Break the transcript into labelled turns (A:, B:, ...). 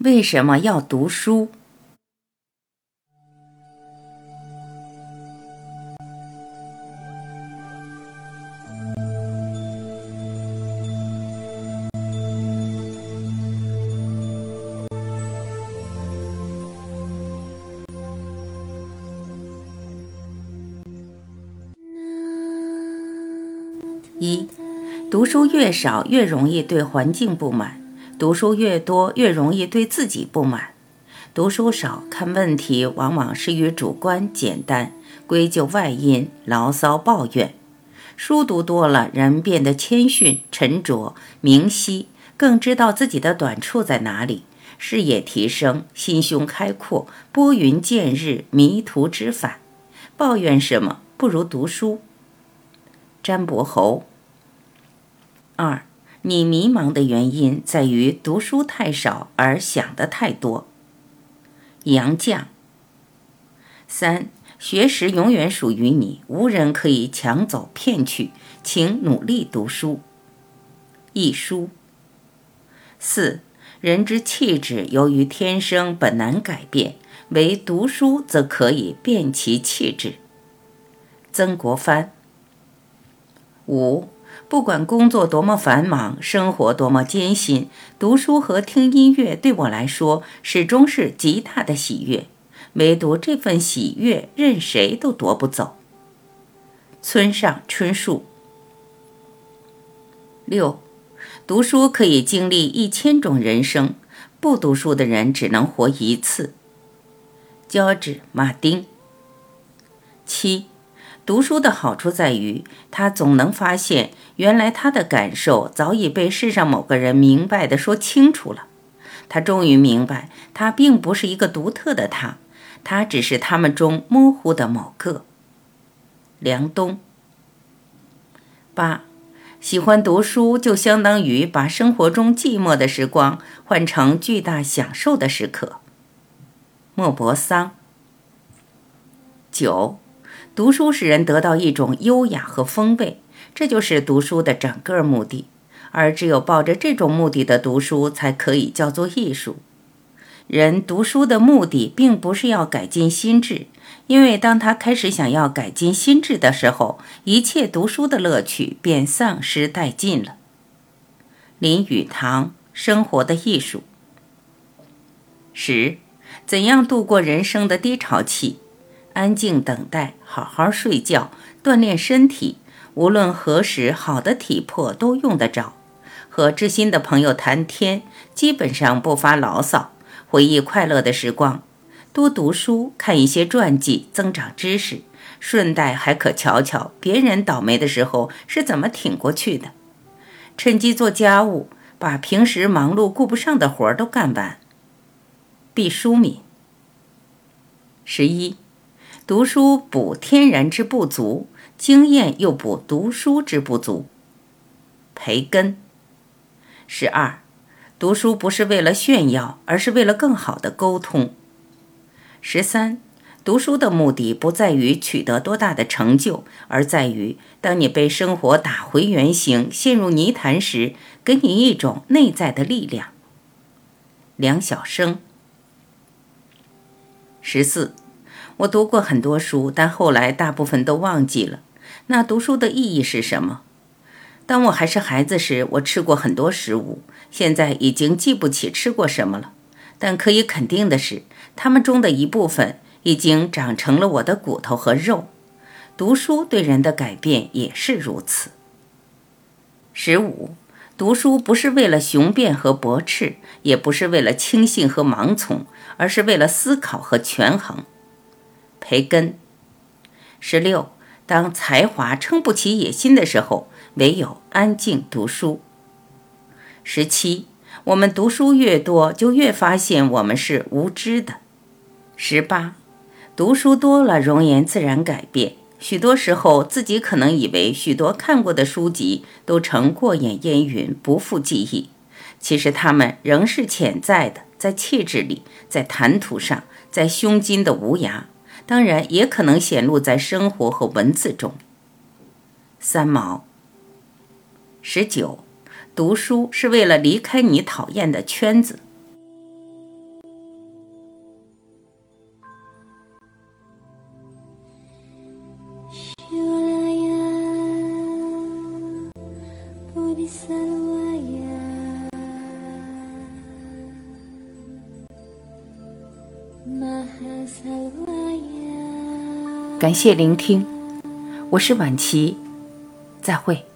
A: 为什么要读书？一，读书越少，越容易对环境不满；读书越多，越容易对自己不满。读书少，看问题往往是于主观简单，归咎外因，牢骚抱怨；书读多了，人变得谦逊沉着，明晰，更知道自己的短处在哪里，视野提升，心胸开阔，拨云见日，迷途知返。抱怨什么？不如读书。詹伯侯。二，你迷茫的原因在于读书太少而想的太多。杨绛。三，学识永远属于你，无人可以抢走骗去，请努力读书。一书。四，人之气质由于天生本难改变，唯读书则可以变其气质。曾国藩。五。不管工作多么繁忙，生活多么艰辛，读书和听音乐对我来说始终是极大的喜悦。唯独这份喜悦，任谁都夺不走。村上春树。六，读书可以经历一千种人生，不读书的人只能活一次。乔治·马丁。七。读书的好处在于，他总能发现，原来他的感受早已被世上某个人明白的说清楚了。他终于明白，他并不是一个独特的他，他只是他们中模糊的某个。梁冬。八，喜欢读书就相当于把生活中寂寞的时光换成巨大享受的时刻。莫泊桑。九。读书使人得到一种优雅和风味，这就是读书的整个目的。而只有抱着这种目的的读书，才可以叫做艺术。人读书的目的并不是要改进心智，因为当他开始想要改进心智的时候，一切读书的乐趣便丧失殆尽了。林语堂《生活的艺术》十，怎样度过人生的低潮期？安静等待，好好睡觉，锻炼身体。无论何时，好的体魄都用得着。和知心的朋友谈天，基本上不发牢骚，回忆快乐的时光。多读书，看一些传记，增长知识。顺带还可瞧瞧别人倒霉的时候是怎么挺过去的。趁机做家务，把平时忙碌顾不上的活儿都干完。毕淑敏。十一。读书补天然之不足，经验又补读书之不足。培根。十二，读书不是为了炫耀，而是为了更好的沟通。十三，读书的目的不在于取得多大的成就，而在于当你被生活打回原形、陷入泥潭时，给你一种内在的力量。梁晓声。十四。我读过很多书，但后来大部分都忘记了。那读书的意义是什么？当我还是孩子时，我吃过很多食物，现在已经记不起吃过什么了。但可以肯定的是，它们中的一部分已经长成了我的骨头和肉。读书对人的改变也是如此。十五，读书不是为了雄辩和驳斥，也不是为了轻信和盲从，而是为了思考和权衡。培根。十六，当才华撑不起野心的时候，唯有安静读书。十七，我们读书越多，就越发现我们是无知的。十八，读书多了，容颜自然改变。许多时候，自己可能以为许多看过的书籍都成过眼烟云，不复记忆。其实它们仍是潜在的，在气质里，在谈吐上，在胸襟的无涯。当然也可能显露在生活和文字中。三毛。十九读书是为了离开你讨厌的圈子。感谢聆听，我是婉琪，再会。